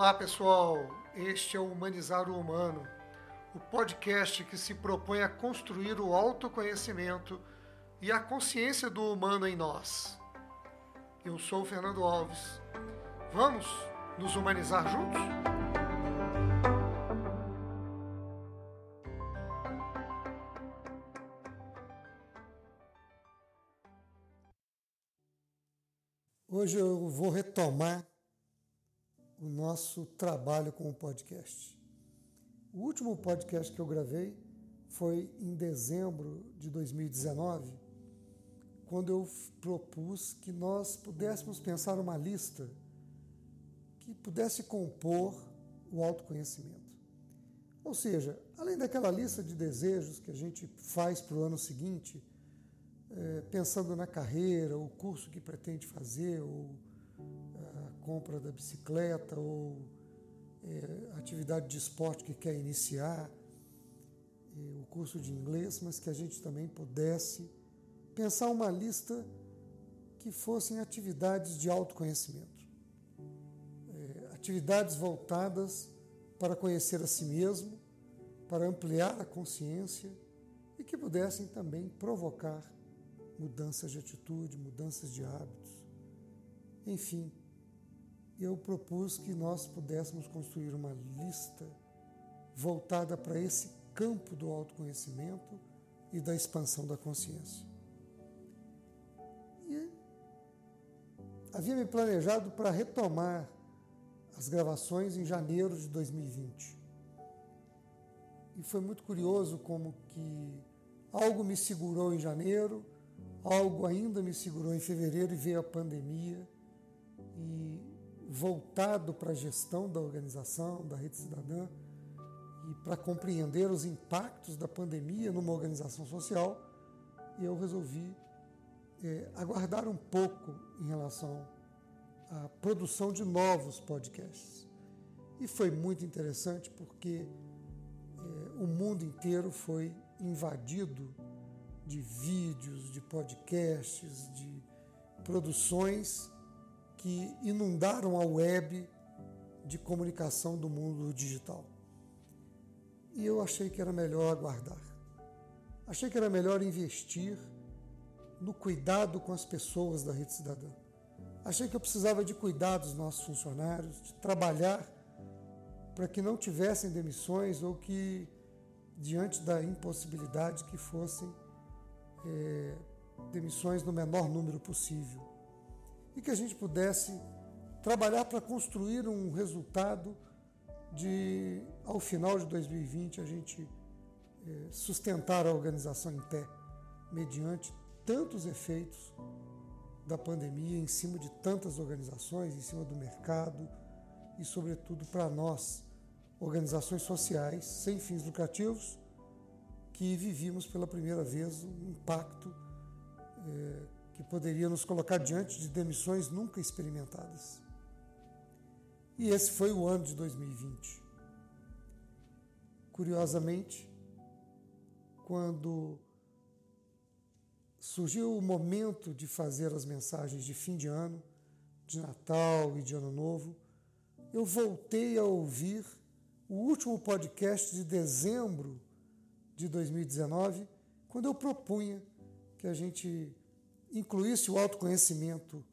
Olá pessoal, este é o Humanizar o Humano, o podcast que se propõe a construir o autoconhecimento e a consciência do humano em nós. Eu sou o Fernando Alves. Vamos nos humanizar juntos? Hoje eu vou retomar o nosso trabalho com o podcast. O último podcast que eu gravei foi em dezembro de 2019, quando eu propus que nós pudéssemos pensar uma lista que pudesse compor o autoconhecimento. Ou seja, além daquela lista de desejos que a gente faz para o ano seguinte, é, pensando na carreira, o curso que pretende fazer, ou compra da bicicleta ou é, atividade de esporte que quer iniciar, é, o curso de inglês, mas que a gente também pudesse pensar uma lista que fossem atividades de autoconhecimento, é, atividades voltadas para conhecer a si mesmo, para ampliar a consciência e que pudessem também provocar mudanças de atitude, mudanças de hábitos, enfim, eu propus que nós pudéssemos construir uma lista voltada para esse campo do autoconhecimento e da expansão da consciência. E havia me planejado para retomar as gravações em janeiro de 2020. E foi muito curioso como que algo me segurou em janeiro, algo ainda me segurou em fevereiro e veio a pandemia. E voltado para a gestão da organização, da rede cidadã, e para compreender os impactos da pandemia numa organização social, eu resolvi é, aguardar um pouco em relação à produção de novos podcasts. E foi muito interessante porque é, o mundo inteiro foi invadido de vídeos, de podcasts, de produções que inundaram a web de comunicação do mundo digital. E eu achei que era melhor aguardar. Achei que era melhor investir no cuidado com as pessoas da rede cidadã. Achei que eu precisava de cuidar dos nossos funcionários, de trabalhar para que não tivessem demissões ou que, diante da impossibilidade, que fossem é, demissões no menor número possível e que a gente pudesse trabalhar para construir um resultado de, ao final de 2020, a gente é, sustentar a organização em pé, mediante tantos efeitos da pandemia em cima de tantas organizações, em cima do mercado e, sobretudo, para nós, organizações sociais sem fins lucrativos, que vivíamos pela primeira vez um impacto é, que poderia nos colocar diante de demissões nunca experimentadas. E esse foi o ano de 2020. Curiosamente, quando surgiu o momento de fazer as mensagens de fim de ano, de Natal e de Ano Novo, eu voltei a ouvir o último podcast de dezembro de 2019, quando eu propunha que a gente incluísse o autoconhecimento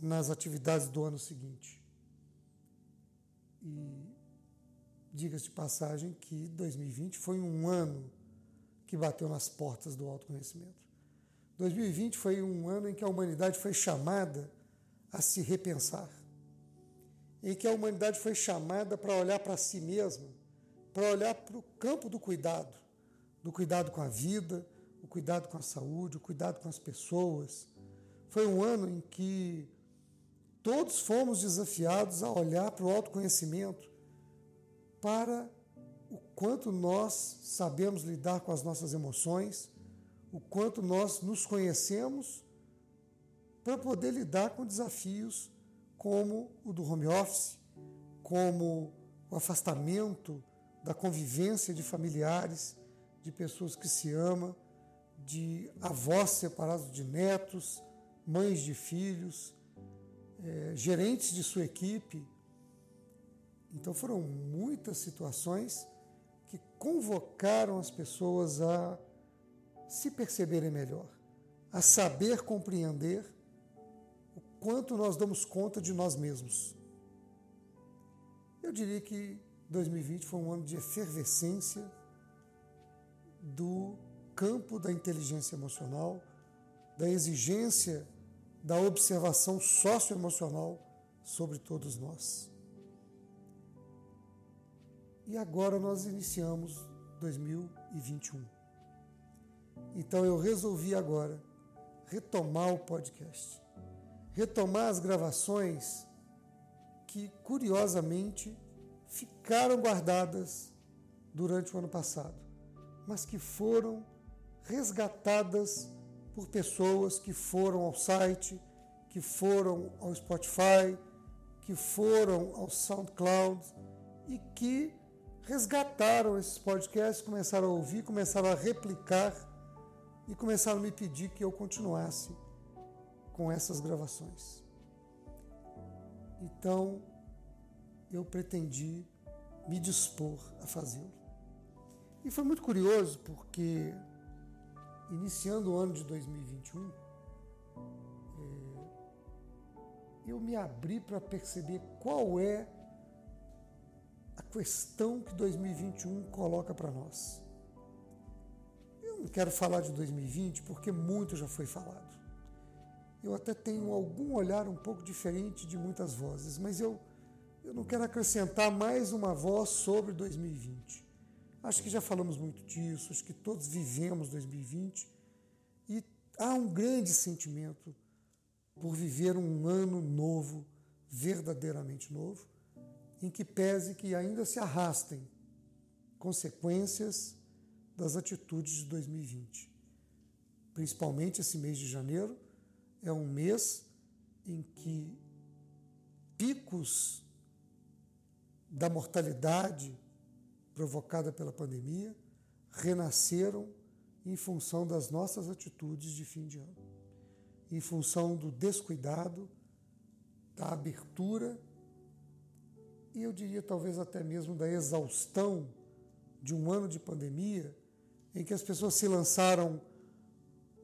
nas atividades do ano seguinte. E diga-se de passagem que 2020 foi um ano que bateu nas portas do autoconhecimento. 2020 foi um ano em que a humanidade foi chamada a se repensar, em que a humanidade foi chamada para olhar para si mesma, para olhar para o campo do cuidado, do cuidado com a vida, cuidado com a saúde, o cuidado com as pessoas. Foi um ano em que todos fomos desafiados a olhar para o autoconhecimento, para o quanto nós sabemos lidar com as nossas emoções, o quanto nós nos conhecemos para poder lidar com desafios como o do home office, como o afastamento da convivência de familiares, de pessoas que se amam de avós separados de netos, mães de filhos, é, gerentes de sua equipe, Então foram muitas situações que convocaram as pessoas a se perceberem melhor, a saber compreender o quanto nós damos conta de nós mesmos. Eu diria que 2020 foi um ano de efervescência do campo da inteligência emocional, da exigência da observação socioemocional sobre todos nós. E agora nós iniciamos 2021. Então eu resolvi agora retomar o podcast, retomar as gravações que, curiosamente, ficaram guardadas durante o ano passado, mas que foram resgatadas por pessoas que foram ao site, que foram ao Spotify, que foram ao SoundCloud e que resgataram esses podcasts, começaram a ouvir, começaram a replicar e começaram a me pedir que eu continuasse com essas gravações. Então, eu pretendi me dispor a fazê-lo. E foi muito curioso porque, iniciando o ano de 2021, é, eu me abri para perceber qual é a questão que 2021 coloca para nós. Eu não quero falar de 2020 porque muito já foi falado. Eu até tenho algum olhar um pouco diferente de muitas vozes, mas eu, eu não quero acrescentar mais uma voz sobre 2020. Acho que já falamos muito disso, acho que todos vivemos 2020 e há um grande sentimento por viver um ano novo, verdadeiramente novo em que pese que ainda se arrastem consequências das atitudes de 2020. Principalmente esse mês de janeiro é um mês em que picos da mortalidade provocada pela pandemia renasceram em função das nossas atitudes de fim de ano, em função do descuidado, da abertura e eu diria talvez até mesmo da exaustão de um ano de pandemia, em que as pessoas se lançaram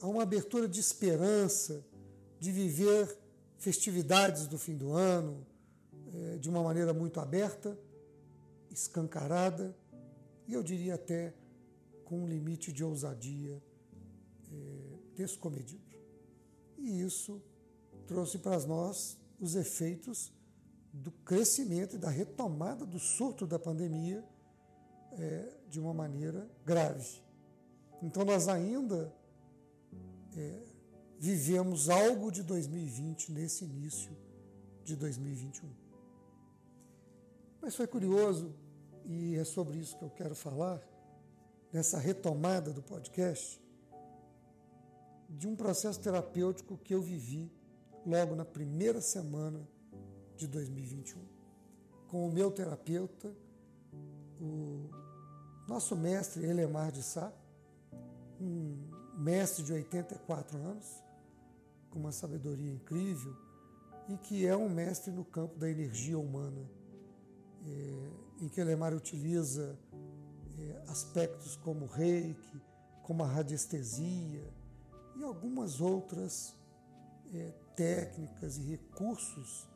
a uma abertura de esperança, de viver festividades do fim do ano é, de uma maneira muito aberta, escancarada e eu diria até com um limite de ousadia é, descomedido. E isso trouxe para nós os efeitos do crescimento e da retomada do surto da pandemia é, de uma maneira grave. Então, nós ainda é, vivemos algo de 2020 nesse início de 2021. Mas foi curioso, e é sobre isso que eu quero falar, nessa retomada do podcast, de um processo terapêutico que eu vivi logo na primeira semana de 2021. Com o meu terapeuta, o nosso mestre Elemar de Sá, um mestre de 84 anos, com uma sabedoria incrível e que é um mestre no campo da energia humana, é, em que Elemar utiliza é, aspectos como reiki, como a radiestesia e algumas outras é, técnicas e recursos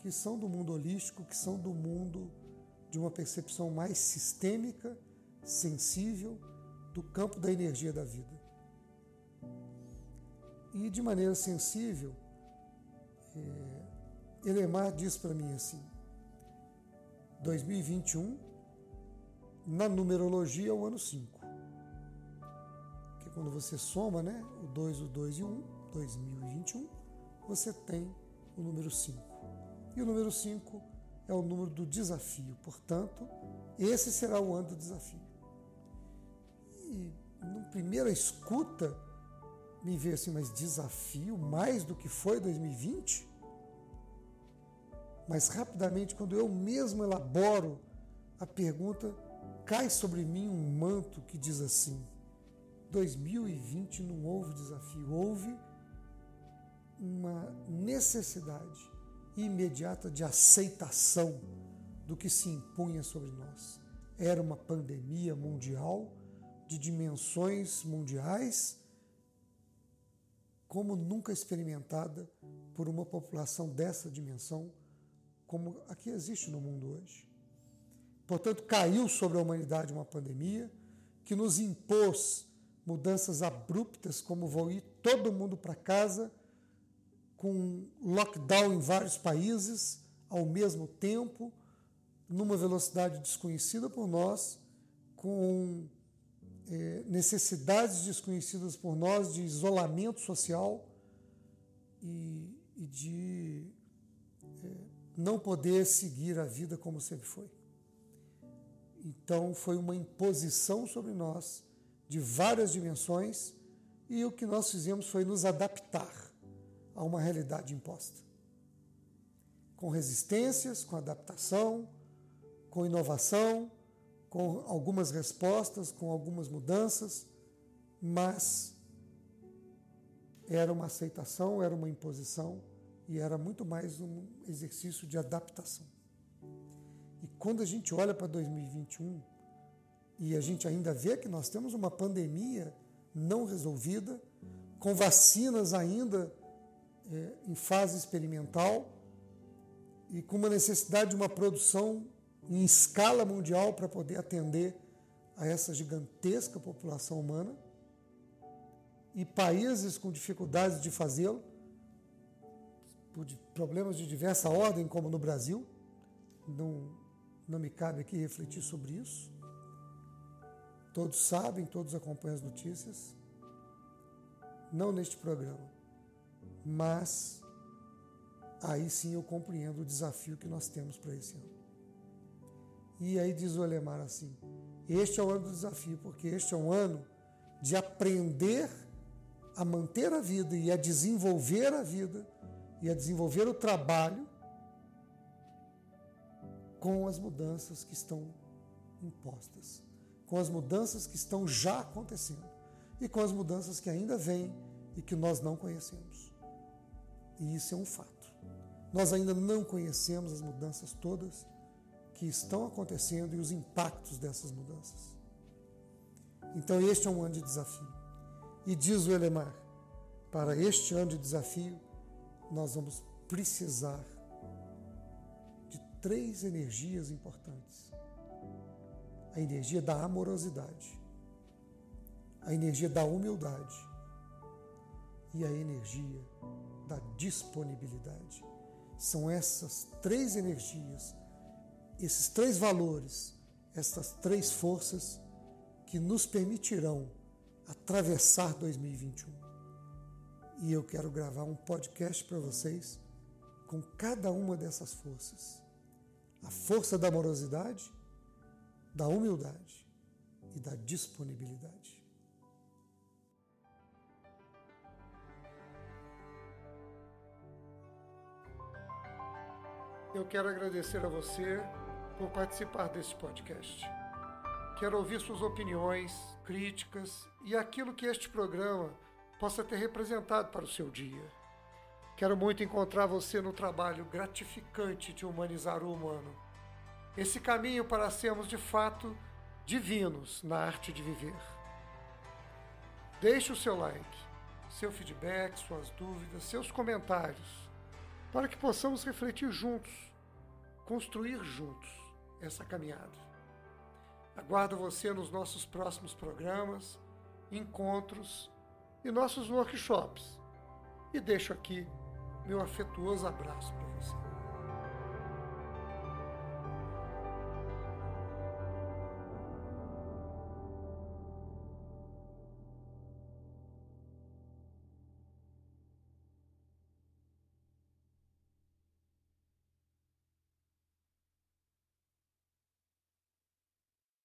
que são do mundo holístico, que são do mundo de uma percepção mais sistêmica, sensível, do campo da energia da vida. E de maneira sensível, é, Elemar diz para mim assim: 2021, na numerologia, é o ano 5. Que quando você soma né, o 2, o 2 e o 1, 2021, você tem o número 5. E o número 5 é o número do desafio. Portanto, esse será o ano do desafio. E na primeira escuta, me veio assim, mas desafio mais do que foi 2020? Mas rapidamente, quando eu mesmo elaboro a pergunta, cai sobre mim um manto que diz assim: 2020 não houve desafio, houve uma necessidade imediata de aceitação do que se impunha sobre nós. Era uma pandemia mundial de dimensões mundiais, como nunca experimentada por uma população dessa dimensão, como a que existe no mundo hoje. Portanto, caiu sobre a humanidade uma pandemia que nos impôs mudanças abruptas, como vou ir todo mundo para casa, com lockdown em vários países ao mesmo tempo, numa velocidade desconhecida por nós, com é, necessidades desconhecidas por nós de isolamento social e, e de não poder seguir a vida como sempre foi. Então, foi uma imposição sobre nós de várias dimensões e o que nós fizemos foi nos adaptar a uma realidade imposta. Com resistências, com adaptação, com inovação, com algumas respostas, com algumas mudanças, mas era uma aceitação, era uma imposição e era muito mais um exercício de adaptação. E quando a gente olha para 2021 e a gente ainda vê que nós temos uma pandemia não resolvida, com vacinas ainda é, em fase experimental e com uma necessidade de uma produção em escala mundial para poder atender a essa gigantesca população humana e países com dificuldades de fazê-lo, por problemas de diversa ordem, como no Brasil, não, não me cabe aqui refletir sobre isso. Todos sabem, todos acompanham as notícias. Não neste programa, mas aí sim eu compreendo o desafio que nós temos para esse ano. E aí diz o Alemar assim: este é o ano do desafio, porque este é um ano de aprender a manter a vida e a desenvolver a vida e a desenvolver o trabalho com as mudanças que estão impostas, com as mudanças que estão já acontecendo e com as mudanças que ainda vêm e que nós não conhecemos. E isso é um fato. Nós ainda não conhecemos as mudanças todas que estão acontecendo e os impactos dessas mudanças. Então, este é um ano de desafio. E diz o Elemar: para este ano de desafio, nós vamos precisar três energias importantes: a energia da amorosidade, a energia da humildade e a energia da disponibilidade. São essas três energias, esses três valores, essas três forças que nos permitirão atravessar 2021. E eu quero gravar um podcast para vocês com cada uma dessas forças a força da amorosidade, da humildade e da disponibilidade. Eu quero agradecer a você por participar desse podcast. Quero ouvir suas opiniões, críticas e aquilo que este programa possa ter representado para o seu dia. Quero muito encontrar você no trabalho gratificante de humanizar o humano. Esse caminho para sermos de fato divinos na arte de viver. Deixe o seu like, seu feedback, suas dúvidas, seus comentários, para que possamos refletir juntos, construir juntos essa caminhada. Aguardo você nos nossos próximos programas, encontros e nossos workshops. E deixo aqui meu afetuoso abraço para você.